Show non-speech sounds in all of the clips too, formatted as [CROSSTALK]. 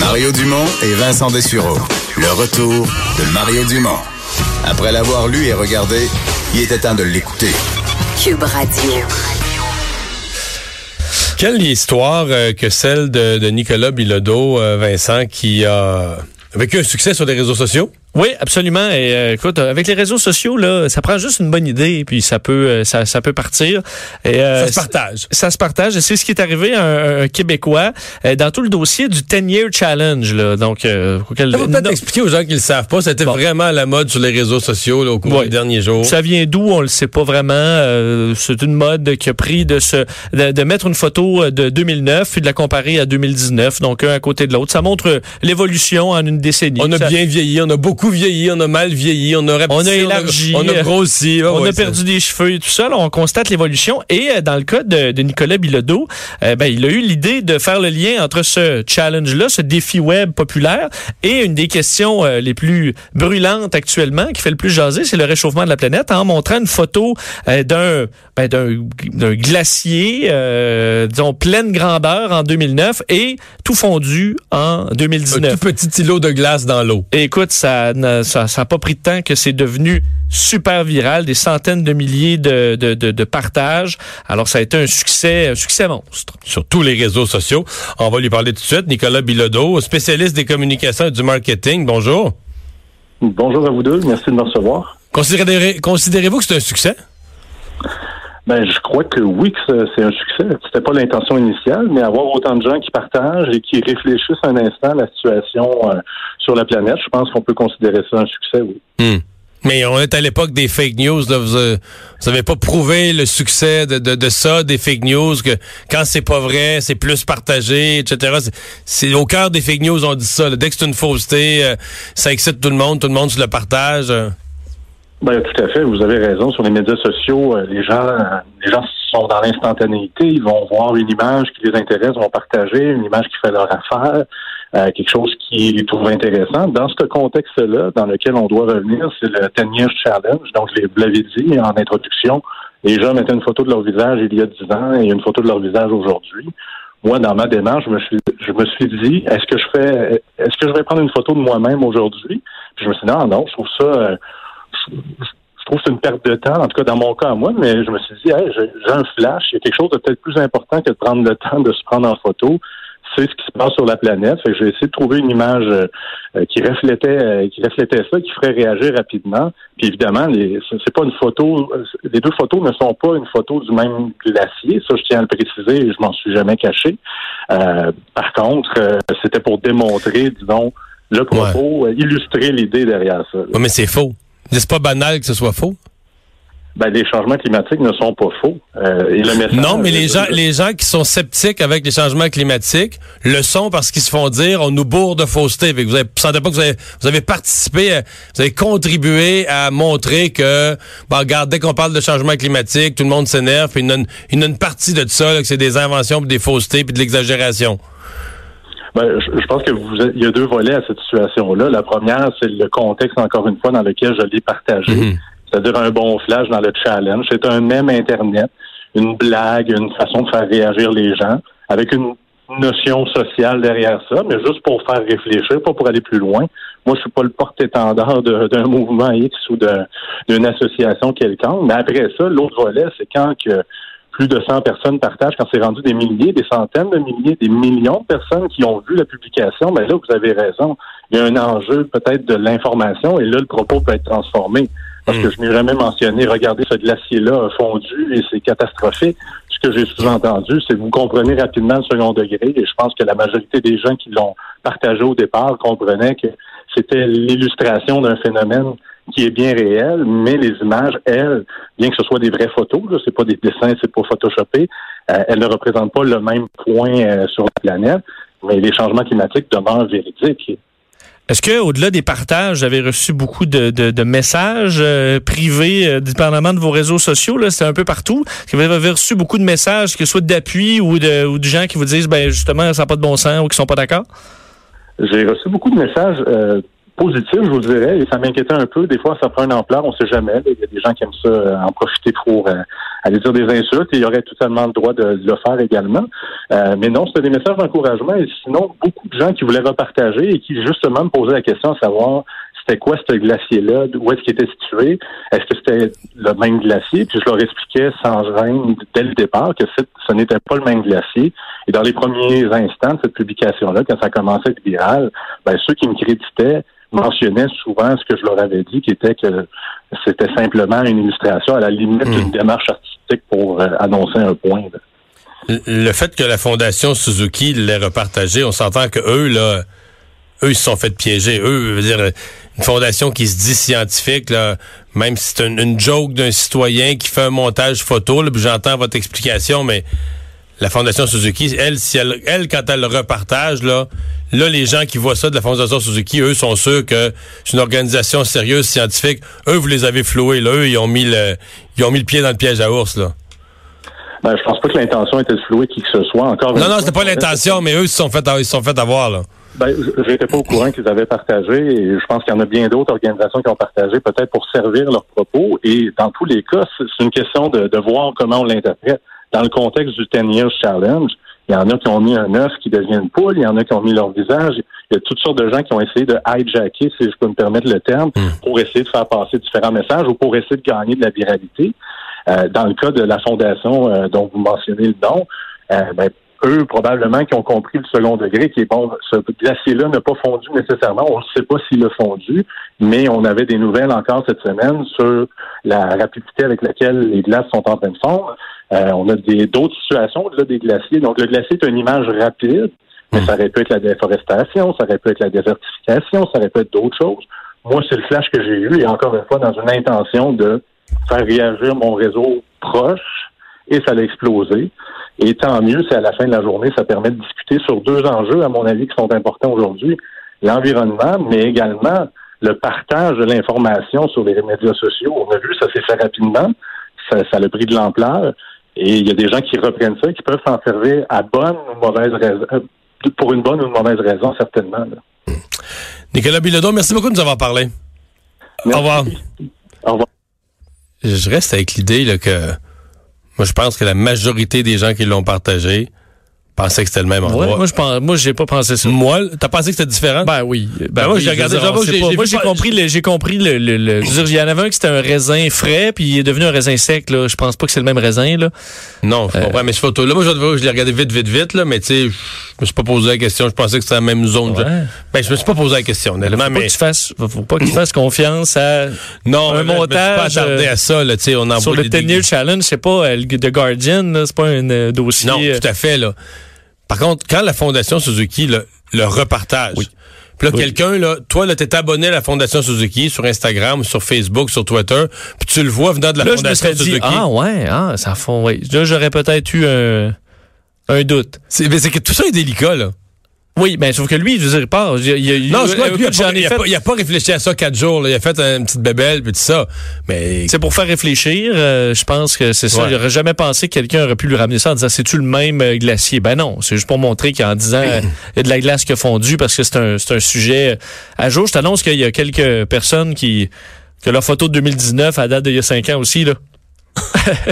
Mario Dumont et Vincent Dessureau. Le retour de Mario Dumont. Après l'avoir lu et regardé, il était temps de l'écouter. Cube Radio. Quelle histoire euh, que celle de, de Nicolas Bilodeau, euh, Vincent, qui a vécu un succès sur les réseaux sociaux? Oui, absolument. Et euh, écoute, avec les réseaux sociaux, là, ça prend juste une bonne idée, puis ça peut, euh, ça, ça peut partir. Et, euh, ça se partage. Ça se partage. Et c'est ce qui est arrivé à un, Québécois dans tout le dossier du 10 Year Challenge. Là. Donc, euh, quel... peut-être expliquer aux gens qui le savent pas. C'était vraiment à la mode sur les réseaux sociaux là, au cours des derniers jours. Ça vient d'où? On le sait pas vraiment. c'est une mode qui a pris de se, de, de, mettre une photo de 2009 puis de la comparer à 2019. Donc un à côté de l'autre. Ça montre l'évolution en une décennie. On a bien vieilli. On a beaucoup vieilli, on a mal vieilli, on a on a élargi, on a, grossi, on a perdu des cheveux et tout ça. on constate l'évolution. Et euh, dans le cas de, de Nicolas Bilodeau, euh, ben, il a eu l'idée de faire le lien entre ce challenge-là, ce défi web populaire, et une des questions euh, les plus brûlantes actuellement, qui fait le plus jaser, c'est le réchauffement de la planète, en montrant une photo d'un ben, d'un glacier, disons pleine grandeur en 2009 et tout fondu en 2019. Un tout petit îlot de glace dans l'eau. Écoute, ça ça n'a pas pris de temps que c'est devenu super viral, des centaines de milliers de, de, de, partages. Alors, ça a été un succès, un succès monstre. Sur tous les réseaux sociaux. On va lui parler tout de suite. Nicolas Bilodeau, spécialiste des communications et du marketing. Bonjour. Bonjour à vous deux. Merci de me recevoir. Considérez-vous que c'est un succès? Ben, je crois que oui, que c'est un succès. C'était pas l'intention initiale, mais avoir autant de gens qui partagent et qui réfléchissent un instant à la situation euh, sur la planète, je pense qu'on peut considérer ça un succès, oui. Hmm. Mais on est à l'époque des fake news. Là. Vous, n'avez pas prouvé le succès de, de, de, ça, des fake news, que quand c'est pas vrai, c'est plus partagé, etc. C'est au cœur des fake news, on dit ça. Dès que c'est une fausseté, euh, ça excite tout le monde, tout le monde se le partage. Ben, tout à fait, vous avez raison. Sur les médias sociaux, euh, les gens, les gens sont dans l'instantanéité. Ils vont voir une image qui les intéresse, vont partager une image qui fait leur affaire, euh, quelque chose qui les trouve intéressant. Dans ce contexte-là, dans lequel on doit revenir, c'est le 10 Years Challenge. Donc, je l'avez dit en introduction, les gens mettaient une photo de leur visage il y a 10 ans et une photo de leur visage aujourd'hui. Moi, dans ma démarche, je me suis, je me suis dit, est-ce que je fais, est-ce que je vais prendre une photo de moi-même aujourd'hui? Puis je me suis dit, non, non, je trouve ça, euh, je trouve que c'est une perte de temps, en tout cas dans mon cas moi, mais je me suis dit, j'ai un flash, il y a quelque chose de peut-être plus important que de prendre le temps de se prendre en photo. C'est ce qui se passe sur la planète. Fait que j'ai essayé de trouver une image euh, qui reflétait euh, qui reflétait ça, qui ferait réagir rapidement. Puis évidemment, les, c'est pas une photo. Les deux photos ne sont pas une photo du même glacier. Ça, je tiens à le préciser. Et je m'en suis jamais caché. Euh, par contre, c'était pour démontrer, disons, le propos, illustrer l'idée derrière ça. mais c'est faux. C'est pas banal que ce soit faux? Ben, les changements climatiques ne sont pas faux. Euh, non, mais les gens, les gens qui sont sceptiques avec les changements climatiques le sont parce qu'ils se font dire on nous bourre de fausseté. Vous, avez, sentez pas que vous avez, vous avez participé, vous avez contribué à montrer que, bon, regarde, dès qu'on parle de changement climatique, tout le monde s'énerve. Il y a une, une, partie de ça, que c'est des inventions, puis des faussetés, puis de l'exagération. Ben, je, pense que vous, il y a deux volets à cette situation-là. La première, c'est le contexte, encore une fois, dans lequel je l'ai partagé. Mhm. C'est-à-dire un bon flash dans le challenge. C'est un même Internet, une blague, une façon de faire réagir les gens, avec une notion sociale derrière ça, mais juste pour faire réfléchir, pas pour aller plus loin. Moi, je suis pas le porte-étendard d'un mouvement X ou d'une association quelconque. Mais après ça, l'autre volet, c'est quand que plus de 100 personnes partagent, quand c'est rendu des milliers, des centaines de milliers, des millions de personnes qui ont vu la publication, ben là, vous avez raison. Il y a un enjeu peut-être de l'information et là, le propos peut être transformé. Parce que hmm. je n'ai jamais mentionné, regardez, ce glacier-là a fondu et c'est catastrophique. Ce que j'ai sous-entendu, c'est que vous comprenez rapidement le second degré et je pense que la majorité des gens qui l'ont partagé au départ comprenaient que c'était l'illustration d'un phénomène qui est bien réel, mais les images, elles, bien que ce soit des vraies photos, ce c'est pas des dessins, c'est pas photoshopé, euh, elles ne représentent pas le même point euh, sur la planète, mais les changements climatiques demeurent véridiques. Est-ce que, au-delà des partages, vous avez reçu beaucoup de, messages euh, privés, dépendamment de vos réseaux sociaux? Là, c'est un peu partout? Est-ce que vous avez reçu beaucoup de messages, que ce soit d'appui ou de, ou de gens qui vous disent, ben justement, ça n'a pas de bon sens ou qui sont pas d'accord? J'ai reçu beaucoup de messages positif, je vous dirais, et ça m'inquiétait un peu. Des fois, ça prend une ampleur, on sait jamais. Il y a des gens qui aiment ça euh, en profiter pour euh, aller dire des insultes, et il y aurait totalement le droit de, le faire également. Euh, mais non, c'était des messages d'encouragement, et sinon, beaucoup de gens qui voulaient repartager et qui justement me posaient la question à savoir c'était quoi ce glacier-là, où est-ce qu'il était situé, est-ce que c'était le même glacier, puis je leur expliquais sans gêne dès le départ que ce n'était pas le même glacier. Et dans les premiers instants de cette publication-là, quand ça commençait à être viral, ben, ceux qui me créditaient mentionnaient souvent ce que je leur avais dit, qui était que c'était simplement une illustration à la limite d'une hmm. démarche artistique pour euh, annoncer un point. Le fait que la Fondation Suzuki l'ait repartagé, on s'entend que eux, là, eux, ils se sont fait piéger. Eux, veut dire, une fondation qui se dit scientifique, là, même si c'est une, joke d'un citoyen qui fait un montage photo, là, j'entends votre explication, mais la Fondation Suzuki, elle, si elle, elle, quand elle le repartage, là, là, les gens qui voient ça de la Fondation Suzuki, eux, sont sûrs que c'est une organisation sérieuse, scientifique. Eux, vous les avez floués, là. Eux, ils ont mis le, ils ont mis le pied dans le piège à ours, là. Ben, je pense pas que l'intention était de flouer qui que ce soit. Encore non, non, c'était pas l'intention, mais eux, ils se sont fait, ils se sont fait avoir, là. Ben, j'étais pas au courant qu'ils avaient partagé et je pense qu'il y en a bien d'autres organisations qui ont partagé, peut-être pour servir leurs propos. Et dans tous les cas, c'est une question de, de voir comment on l'interprète dans le contexte du 10 Years Challenge, il y en a qui ont mis un œuf qui devient une poule, il y en a qui ont mis leur visage. Il y a toutes sortes de gens qui ont essayé de hijacker, si je peux me permettre le terme, hmm. pour essayer de faire passer différents messages ou pour essayer de gagner de la viralité. Euh, dans le cas de la fondation euh, dont vous mentionnez le nom, euh, ben, eux, probablement, qui ont compris le second degré, qui est bon, ce glacier-là n'a pas fondu nécessairement. On ne sait pas s'il a fondu, mais on avait des nouvelles encore cette semaine sur la rapidité avec laquelle les glaces sont en train de fondre. Euh, on a d'autres situations au-delà des glaciers. Donc, le glacier est une image rapide, mais hmm. ça aurait pu être la déforestation, ça aurait pu être la désertification, ça aurait pu être d'autres choses. Moi, c'est le flash que j'ai eu, et encore une fois, dans une intention de faire réagir mon réseau proche, et ça l'a explosé. Et tant mieux si à la fin de la journée, ça permet de discuter sur deux enjeux, à mon avis, qui sont importants aujourd'hui. L'environnement, mais également le partage de l'information sur les médias sociaux. On a vu, ça s'est fait rapidement. Ça, ça a pris de l'ampleur. Et il y a des gens qui reprennent ça, qui peuvent s'en servir à bonne ou mauvaise raison, euh, pour une bonne ou une mauvaise raison, certainement. Nicolas Bilodeau, merci beaucoup de nous avoir parlé. Au revoir. Au revoir. Je reste avec l'idée que moi, je pense que la majorité des gens qui l'ont partagé pensais que c'était le même endroit. moi, je pense, moi, j'ai pas pensé ça. Moi, t'as pensé que c'était différent? Ben oui. Ben, ben moi, j'ai regardé. moi, j'ai compris, j'ai compris le, le, [LAUGHS] il y en avait un qui c'était un raisin frais, puis il est devenu un raisin sec, là. Je pense pas que c'est le même raisin, là. Non, je comprends. Euh, mais ce photo-là, moi, je, je l'ai regardé vite, vite, vite, là. Mais tu sais, je me suis pas posé la question. Je pensais que c'était la même zone. Ben, je me suis pas posé la question, honnêtement. Faut mais. Pas que tu fasses, faut pas que tu fasses confiance à. Non, un montage. pas euh, à ça, là. Tu sais, on en Sur le 10 Challenge, c'est pas euh, The Guardian, c'est pas un dossier. Non, tout à fait, là. Par contre, quand la Fondation Suzuki le, repartage, puis là, quelqu'un, là, toi, là, t'es abonné à la Fondation Suzuki sur Instagram, sur Facebook, sur Twitter, puis tu le vois venant de la Fondation je Suzuki. ah ouais, ah, ça fond, oui. Là, j'aurais peut-être eu un, un doute. C'est, mais c'est que tout ça est délicat, là. Oui, mais sauf que lui, je veux dire, il part. Il, non, je crois que lui, il, a pas, réfléchi à ça quatre jours. Il a fait une petite bébelle puis tout ça. Mais c'est pour faire réfléchir. Euh, je pense que c'est ça. Il J'aurais jamais pensé que quelqu'un aurait pu lui ramener ça en disant c'est-tu le même euh, glacier? Ben non, c'est juste pour montrer qu'en disant il y a de la glace qui a fondu parce que c'est un, c'est un sujet à jour. Je t'annonce qu'il y a quelques personnes qui que leur photo de 2019 à date d'il y a cinq ans aussi là.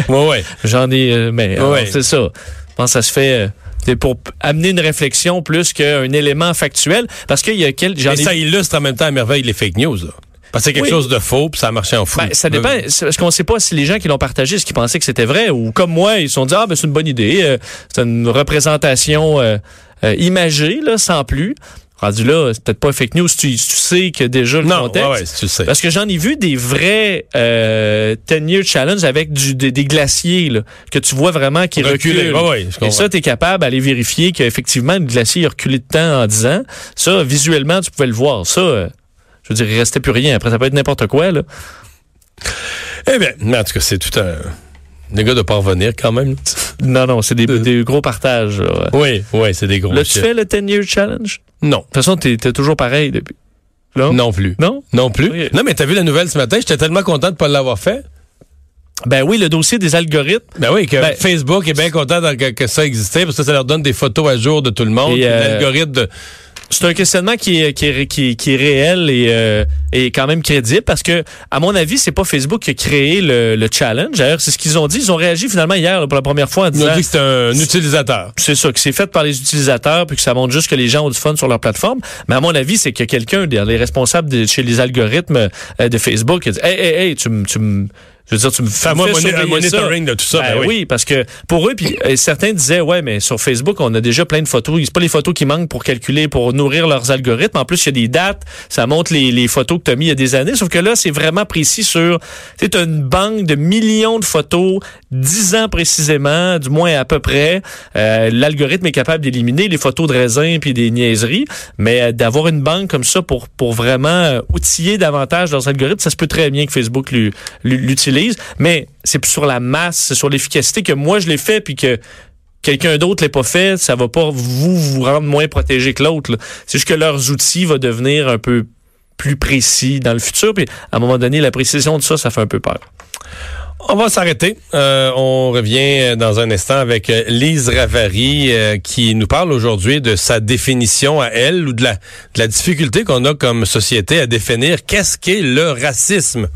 ouais ouais. [LAUGHS] J'en ai, euh, mais c'est ça. Je pense que ça se fait. C'est pour amener une réflexion plus qu'un élément factuel. Parce qu'il y a quel. Mais ça illustre en même temps à merveille les fake news. Là. Parce que c'est quelque chose de faux, puis ça a marché en fou. Ben, ça dépend. Parce qu'on ne sait pas si les gens qui l'ont partagé, ce qu'ils pensaient que c'était vrai, ou comme moi, ils se sont dit ah ben c'est une bonne idée, euh, c'est une représentation euh, euh, imagée là, sans plus. Rendu là, c'est peut-être pas fake news, tu, tu sais que déjà le non, contexte. Ouais, ouais, tu sais. Parce que j'en ai vu des vrais euh, 10-year challenge avec du, des, glaciers là, que tu vois vraiment qui reculent. Ouais, Et ça, tu es capable d'aller vérifier qu'effectivement, le glacier a reculé de temps en 10 ans. Ça, visuellement, tu pouvais le voir. Ça, euh, je veux dire, il restait plus rien. Après, ça peut être n'importe quoi. Là. Eh bien, en tout cas, c'est tout un... Les gars de pas revenir quand même. Non, non, c'est des, des, gros partages. Oui, oui, c'est des gros. Là, tu fais le 10-year challenge? Non. De toute façon, t'es es toujours pareil depuis. Non, non plus. Non? Non plus. Non, mais t'as vu la nouvelle ce matin? J'étais tellement content de pas l'avoir fait. Ben oui, le dossier des algorithmes. Ben oui, que ben, Facebook est bien content que, ça existait parce que ça leur donne des photos à jour de tout le monde. Euh, L'algorithme de C'est un questionnement qui est, qui est, qui est, réel et, euh, et quand même crédible parce que, à mon avis, c'est pas Facebook qui a créé le, le challenge. D'ailleurs, c'est ce qu'ils ont dit. Ils ont réagi finalement hier pour la première fois en disant... Ils ont dit que c'est un utilisateur. C'est ça, que c'est fait par les utilisateurs puis que ça montre juste que les gens ont du fun sur leur plateforme. Mais à mon avis, c'est que quelqu'un, les responsables de, chez les algorithmes euh, de Facebook, a dit, hey, hey, hey, tu me... Je veux dire, tu me fais moi un monitoring de tout ça. Ben, ben oui. parce que pour eux, puis euh, certains disaient, ouais, mais sur Facebook, on a déjà plein de photos. C'est pas les photos qui manquent pour calculer, pour nourrir leurs algorithmes. En plus, il y a des dates. Ça montre les, les photos que tu as mis il y a des années. Sauf que là, c'est vraiment précis sur, tu as une banque de millions de photos, 10 ans précisément, du moins à peu près. Euh, L'algorithme est capable d'éliminer les photos de raisin puis des niaiseries. Mais euh, d'avoir une banque comme ça pour, pour vraiment euh, outiller davantage leurs algorithmes, ça se peut très bien que Facebook l'utilise mais c'est sur la masse, c'est sur l'efficacité que moi je l'ai fait puis que quelqu'un d'autre l'ait pas fait, ça va pas vous vous rendre moins protégé que l'autre. C'est juste que leurs outils vont devenir un peu plus précis dans le futur. Puis à un moment donné, la précision de ça, ça fait un peu peur. On va s'arrêter. Euh, on revient dans un instant avec euh, Lise Ravary euh, qui nous parle aujourd'hui de sa définition à elle ou de la, de la difficulté qu'on a comme société à définir qu'est-ce qu'est le racisme.